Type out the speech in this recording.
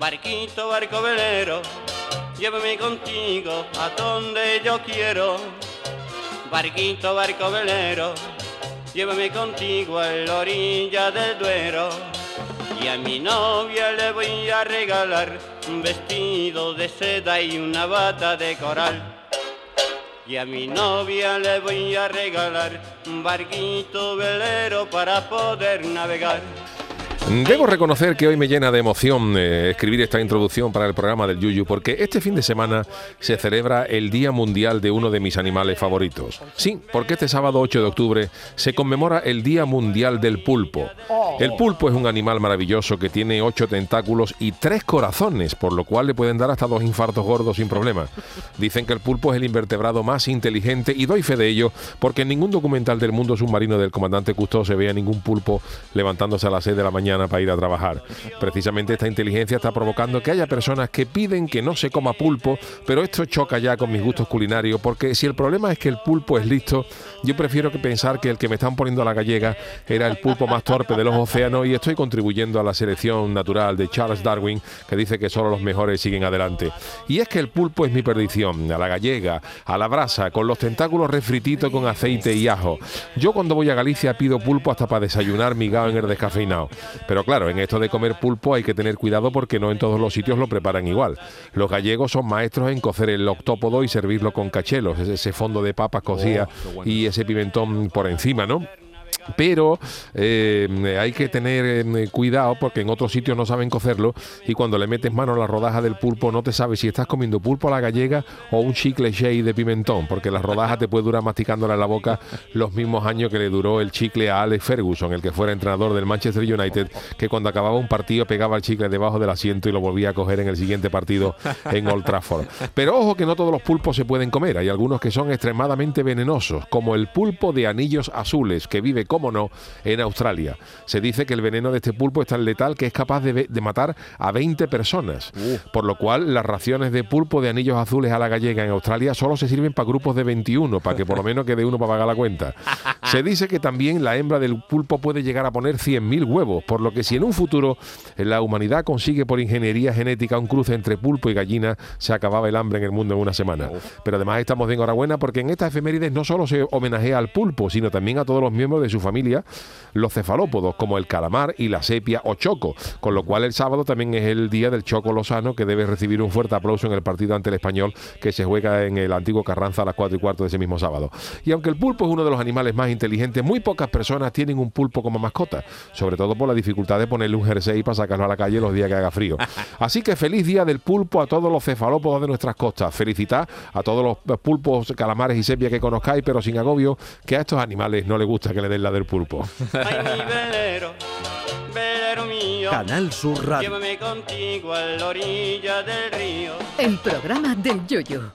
Barquito, barco velero, llévame contigo a donde yo quiero. Barquito, barco velero, llévame contigo a la orilla del Duero. Y a mi novia le voy a regalar un vestido de seda y una bata de coral. Y a mi novia le voy a regalar un barquito velero para poder navegar. Debo reconocer que hoy me llena de emoción eh, escribir esta introducción para el programa del Yuyu, porque este fin de semana se celebra el Día Mundial de uno de mis animales favoritos. Sí, porque este sábado 8 de octubre se conmemora el Día Mundial del Pulpo. El pulpo es un animal maravilloso que tiene ocho tentáculos y tres corazones, por lo cual le pueden dar hasta dos infartos gordos sin problema. Dicen que el pulpo es el invertebrado más inteligente y doy fe de ello, porque en ningún documental del mundo submarino del comandante Cousteau se ve a ningún pulpo levantándose a las 6 de la mañana para ir a trabajar. Precisamente esta inteligencia está provocando que haya personas que piden que no se coma pulpo, pero esto choca ya con mis gustos culinarios, porque si el problema es que el pulpo es listo, yo prefiero que pensar que el que me están poniendo a la gallega era el pulpo más torpe de los océanos y estoy contribuyendo a la selección natural de Charles Darwin, que dice que solo los mejores siguen adelante. Y es que el pulpo es mi perdición, a la gallega, a la brasa, con los tentáculos refrititos con aceite y ajo. Yo cuando voy a Galicia pido pulpo hasta para desayunar migado en el descafeinado. Pero claro, en esto de comer pulpo hay que tener cuidado porque no en todos los sitios lo preparan igual. Los gallegos son maestros en cocer el octópodo y servirlo con cachelos, ese fondo de papas cocidas y ese pimentón por encima, ¿no? Pero eh, hay que tener eh, cuidado porque en otros sitios no saben cocerlo y cuando le metes mano a la rodaja del pulpo no te sabes si estás comiendo pulpo a la gallega o un chicle shake de pimentón, porque la rodaja te puede durar masticándola en la boca los mismos años que le duró el chicle a Alex Ferguson, el que fuera entrenador del Manchester United, que cuando acababa un partido pegaba el chicle debajo del asiento y lo volvía a coger en el siguiente partido en Old Trafford. Pero ojo que no todos los pulpos se pueden comer, hay algunos que son extremadamente venenosos, como el pulpo de anillos azules, que vive como no, en Australia. Se dice que el veneno de este pulpo es tan letal que es capaz de, de matar a 20 personas. Por lo cual, las raciones de pulpo de anillos azules a la gallega en Australia solo se sirven para grupos de 21, para que por lo menos quede uno para pagar la cuenta. Se dice que también la hembra del pulpo puede llegar a poner 100.000 huevos, por lo que si en un futuro la humanidad consigue por ingeniería genética un cruce entre pulpo y gallina, se acababa el hambre en el mundo en una semana. Pero además estamos de enhorabuena porque en estas efemérides no solo se homenajea al pulpo, sino también a todos los miembros de su familia, los cefalópodos, como el calamar y la sepia o choco, con lo cual el sábado también es el día del choco lozano que debe recibir un fuerte aplauso en el partido ante el español que se juega en el antiguo Carranza a las 4 y cuarto de ese mismo sábado. Y aunque el pulpo es uno de los animales más inteligentes, muy pocas personas tienen un pulpo como mascota, sobre todo por la dificultad de ponerle un jersey para sacarlo a la calle los días que haga frío. Así que feliz día del pulpo a todos los cefalópodos de nuestras costas. Felicitar a todos los pulpos, calamares y sepia que conozcáis, pero sin agobio, que a estos animales no les gusta que le den la del pulpo. Ay, mi velero, velero mío, Canal Sur Radio. llévame contigo a la orilla del río. El programa del Yoyo.